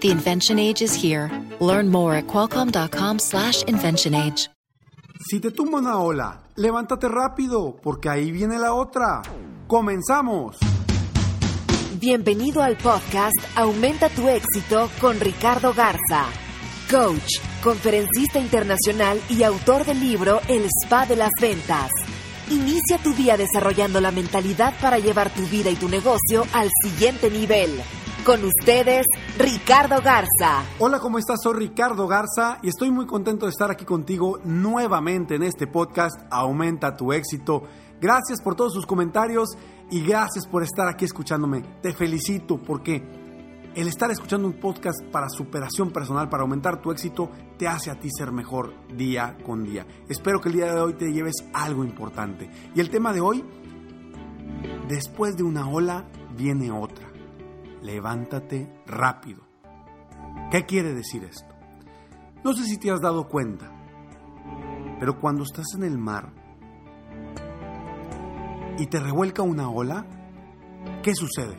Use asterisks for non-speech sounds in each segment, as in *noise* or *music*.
The invention age is here. Learn more at qualcomm.com/slash invention age. Si te tumba una ola, levántate rápido, porque ahí viene la otra. ¡Comenzamos! Bienvenido al podcast Aumenta tu éxito con Ricardo Garza, coach, conferencista internacional y autor del libro El Spa de las Ventas. Inicia tu día desarrollando la mentalidad para llevar tu vida y tu negocio al siguiente nivel. Con ustedes, Ricardo Garza. Hola, ¿cómo estás? Soy Ricardo Garza y estoy muy contento de estar aquí contigo nuevamente en este podcast Aumenta tu éxito. Gracias por todos sus comentarios y gracias por estar aquí escuchándome. Te felicito porque el estar escuchando un podcast para superación personal, para aumentar tu éxito, te hace a ti ser mejor día con día. Espero que el día de hoy te lleves algo importante. Y el tema de hoy, después de una ola viene otra. Levántate rápido. ¿Qué quiere decir esto? No sé si te has dado cuenta, pero cuando estás en el mar, y te revuelca una ola, ¿qué sucede?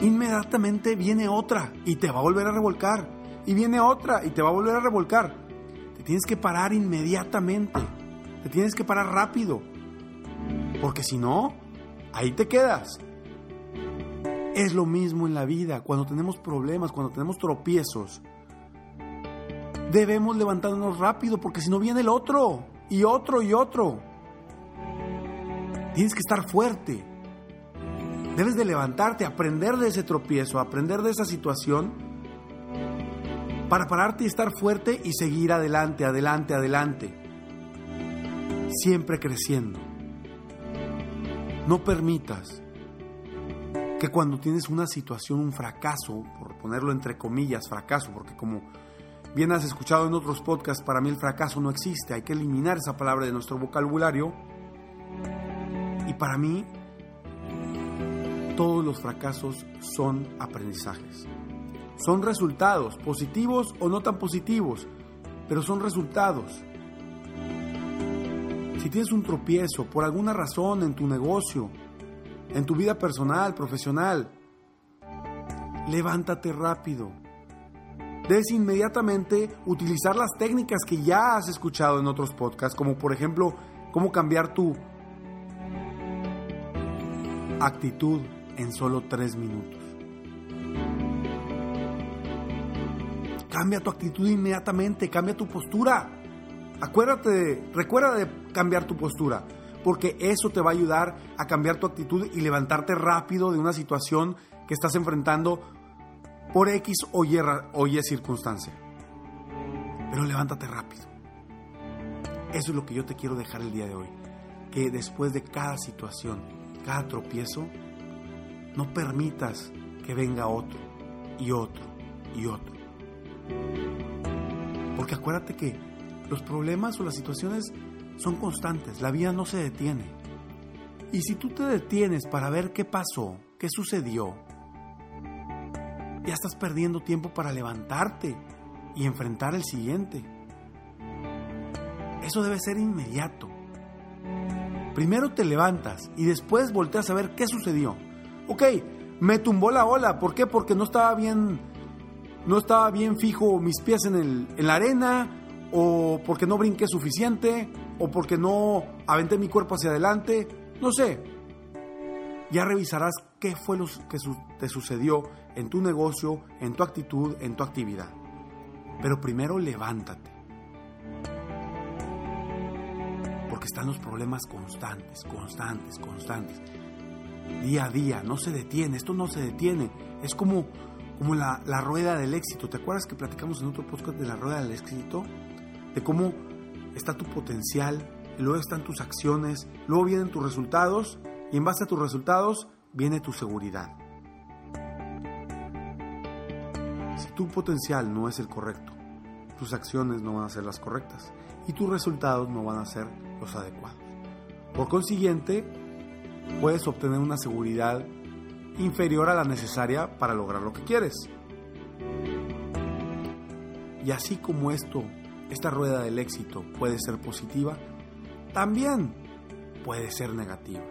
Inmediatamente viene otra y te va a volver a revolcar. Y viene otra y te va a volver a revolcar. Te tienes que parar inmediatamente. Te tienes que parar rápido. Porque si no, ahí te quedas. Es lo mismo en la vida, cuando tenemos problemas, cuando tenemos tropiezos. Debemos levantarnos rápido porque si no viene el otro, y otro, y otro. Tienes que estar fuerte. Debes de levantarte, aprender de ese tropiezo, aprender de esa situación para pararte y estar fuerte y seguir adelante, adelante, adelante. Siempre creciendo. No permitas que cuando tienes una situación, un fracaso, por ponerlo entre comillas, fracaso, porque como bien has escuchado en otros podcasts, para mí el fracaso no existe, hay que eliminar esa palabra de nuestro vocabulario. Y para mí, todos los fracasos son aprendizajes. Son resultados, positivos o no tan positivos, pero son resultados. Si tienes un tropiezo por alguna razón en tu negocio, en tu vida personal, profesional, levántate rápido. Debes inmediatamente utilizar las técnicas que ya has escuchado en otros podcasts, como por ejemplo cómo cambiar tu actitud en solo tres minutos. Cambia tu actitud inmediatamente, cambia tu postura. Acuérdate, recuerda de cambiar tu postura, porque eso te va a ayudar a cambiar tu actitud y levantarte rápido de una situación que estás enfrentando por X o Y, circunstancia. Pero levántate rápido. Eso es lo que yo te quiero dejar el día de hoy. Que después de cada situación, cada tropiezo, no permitas que venga otro y otro y otro. Porque acuérdate que los problemas o las situaciones son constantes, la vida no se detiene. Y si tú te detienes para ver qué pasó, qué sucedió, ya estás perdiendo tiempo para levantarte y enfrentar el siguiente. Eso debe ser inmediato. Primero te levantas y después volteas a ver qué sucedió. Ok, me tumbó la ola. ¿Por qué? Porque no estaba bien, no estaba bien fijo mis pies en, el, en la arena, o porque no brinqué suficiente, o porque no aventé mi cuerpo hacia adelante. No sé. Ya revisarás qué fue lo que te sucedió en tu negocio, en tu actitud, en tu actividad. Pero primero levántate. Porque están los problemas constantes, constantes, constantes. Día a día, no se detiene, esto no se detiene. Es como, como la, la rueda del éxito. ¿Te acuerdas que platicamos en otro podcast de la rueda del éxito? De cómo está tu potencial, luego están tus acciones, luego vienen tus resultados y en base a tus resultados viene tu seguridad. Si tu potencial no es el correcto, tus acciones no van a ser las correctas y tus resultados no van a ser los adecuados. Por consiguiente, puedes obtener una seguridad inferior a la necesaria para lograr lo que quieres. Y así como esto, esta rueda del éxito puede ser positiva, también puede ser negativa.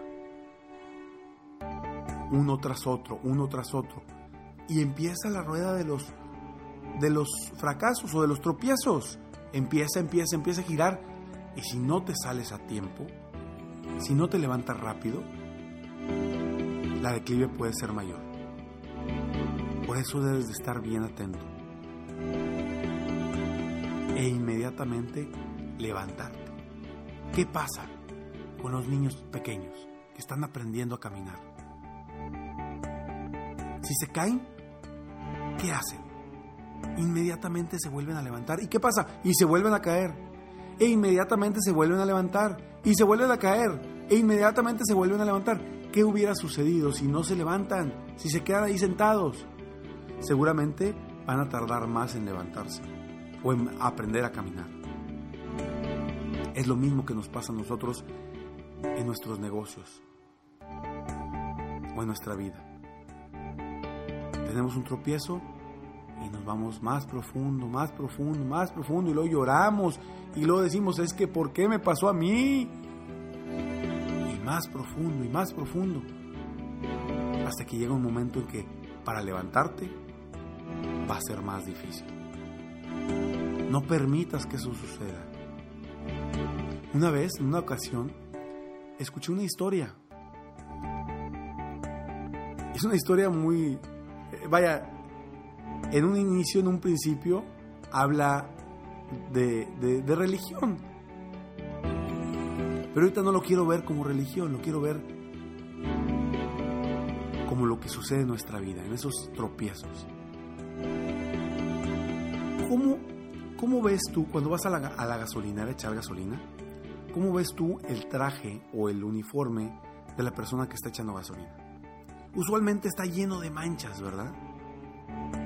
Uno tras otro, uno tras otro. Y empieza la rueda de los de los fracasos o de los tropiezos. Empieza, empieza, empieza a girar. Y si no te sales a tiempo, si no te levantas rápido, la declive puede ser mayor. Por eso debes de estar bien atento. E inmediatamente levantarte. ¿Qué pasa con los niños pequeños que están aprendiendo a caminar? Si se caen, ¿qué hacen? Inmediatamente se vuelven a levantar. ¿Y qué pasa? Y se vuelven a caer. E inmediatamente se vuelven a levantar. Y se vuelven a caer. E inmediatamente se vuelven a levantar. ¿Qué hubiera sucedido si no se levantan? Si se quedan ahí sentados. Seguramente van a tardar más en levantarse o en aprender a caminar. Es lo mismo que nos pasa a nosotros en nuestros negocios o en nuestra vida. Tenemos un tropiezo y nos vamos más profundo, más profundo, más profundo y luego lloramos y luego decimos, es que ¿por qué me pasó a mí? Y más profundo y más profundo hasta que llega un momento en que para levantarte va a ser más difícil. No permitas que eso suceda. Una vez, en una ocasión, escuché una historia. Es una historia muy... eh, Vaya, en un inicio, en un principio, habla de, de- religión. Pero ahorita no lo quiero ver como religión, lo quiero ver como lo que sucede en nuestra vida, en esos tropiezos. ¿Cómo, cómo ves tú cuando vas a la, a la gasolinera a echar gasolina? ¿Cómo ves tú el traje o el uniforme de la persona que está echando gasolina? Usualmente está lleno de manchas, ¿verdad?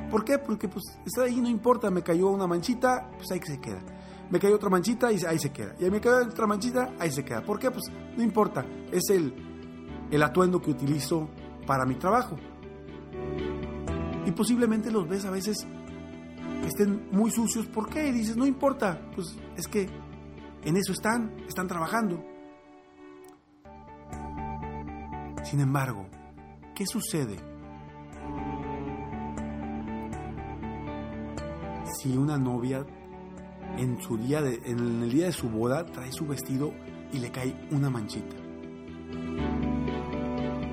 ¿Por qué? Porque pues está ahí, no importa, me cayó una manchita, pues ahí se queda. Me cayó otra manchita y ahí se queda. Y ahí me cayó otra manchita, ahí se queda. ¿Por qué? Pues no importa, es el, el atuendo que utilizo para mi trabajo. Y posiblemente los ves a veces estén muy sucios. ¿Por qué? Dices, no importa, pues es que en eso están, están trabajando. Sin embargo, ¿qué sucede si una novia en su día de, en el día de su boda trae su vestido y le cae una manchita?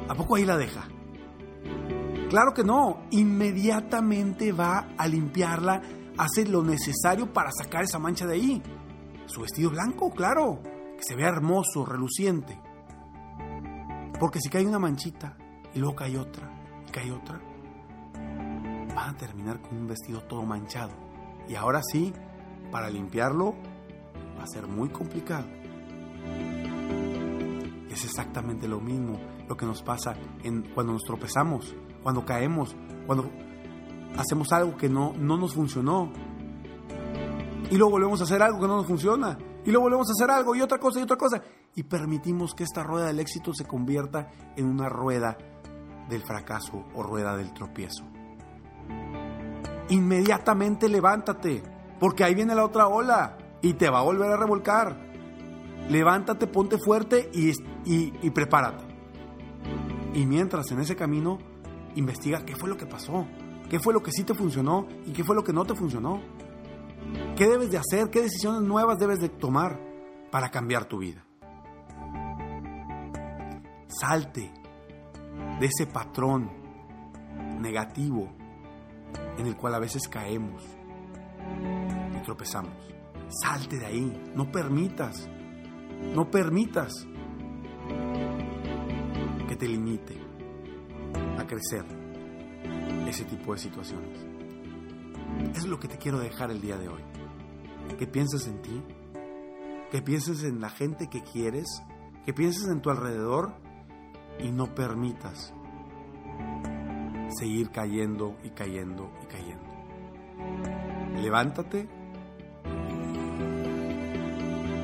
¿A poco ahí la deja? Claro que no, inmediatamente va a limpiarla, hace lo necesario para sacar esa mancha de ahí. Su vestido blanco, claro, que se vea hermoso, reluciente. Porque si cae una manchita y luego cae otra y cae otra, van a terminar con un vestido todo manchado. Y ahora sí, para limpiarlo va a ser muy complicado. Es exactamente lo mismo lo que nos pasa cuando nos tropezamos, cuando caemos, cuando hacemos algo que no, no nos funcionó. Y luego volvemos a hacer algo que no nos funciona. Y luego volvemos a hacer algo y otra cosa y otra cosa. Y permitimos que esta rueda del éxito se convierta en una rueda del fracaso o rueda del tropiezo. Inmediatamente levántate, porque ahí viene la otra ola y te va a volver a revolcar. Levántate, ponte fuerte y, y, y prepárate. Y mientras en ese camino, investiga qué fue lo que pasó, qué fue lo que sí te funcionó y qué fue lo que no te funcionó. ¿Qué debes de hacer? ¿Qué decisiones nuevas debes de tomar para cambiar tu vida? Salte de ese patrón negativo en el cual a veces caemos y tropezamos. Salte de ahí, no permitas, no permitas que te limite crecer ese tipo de situaciones. Es lo que te quiero dejar el día de hoy. Que pienses en ti, que pienses en la gente que quieres, que pienses en tu alrededor y no permitas seguir cayendo y cayendo y cayendo. Levántate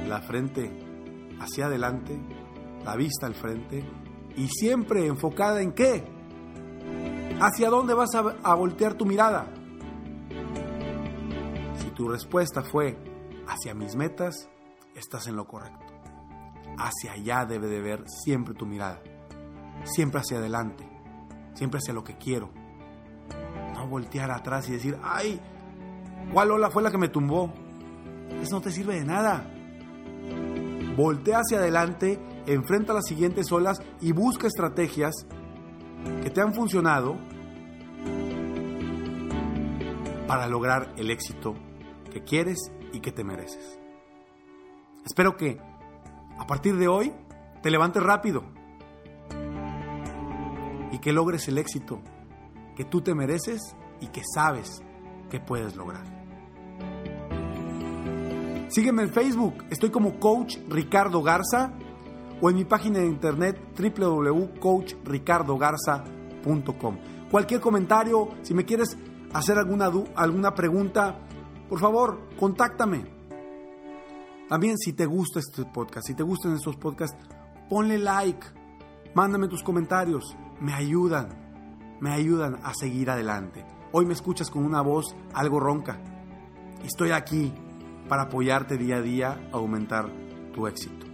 la frente hacia adelante, la vista al frente y siempre enfocada en qué? ¿Hacia dónde vas a, voltear tu mirada? Si tu respuesta fue hacia mis metas, estás en lo correcto. Hacia allá debe de ver siempre tu mirada. Siempre hacia adelante. Siempre hacia lo que quiero. No voltear atrás y decir, ay, ¿cuál ola fue la que me tumbó? Eso no te sirve de nada. Voltea hacia adelante, enfrenta las siguientes olas y busca estrategias que te han funcionado para lograr el éxito que quieres y que te mereces. Espero que a partir de hoy te levantes rápido y que logres el éxito que tú te mereces y que sabes que puedes lograr. Sígueme en Facebook, estoy como Coach Ricardo Garza o en mi página de internet www.coachricardogarza.com. Cualquier comentario, si me quieres hacer alguna, alguna pregunta, por favor, contáctame. También si te gusta este podcast, si te gustan estos podcasts, ponle like, mándame tus comentarios, me ayudan, me ayudan a seguir adelante. Hoy me escuchas con una voz algo ronca. Estoy aquí para apoyarte día a día a aumentar tu éxito.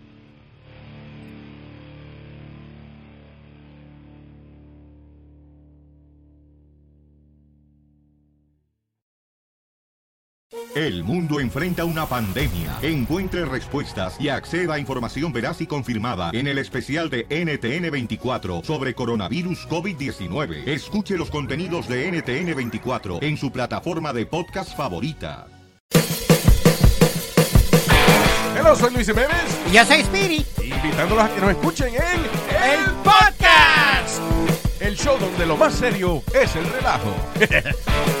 El mundo enfrenta una pandemia. Encuentre respuestas y acceda a información veraz y confirmada en el especial de NTN24 sobre coronavirus COVID-19. Escuche los contenidos de NTN24 en su plataforma de podcast favorita. Hello, soy Luis Jiménez. Y yo soy Spirit. Invitándolos a que nos escuchen en El Podcast. el show donde lo más serio es el relajo. *laughs*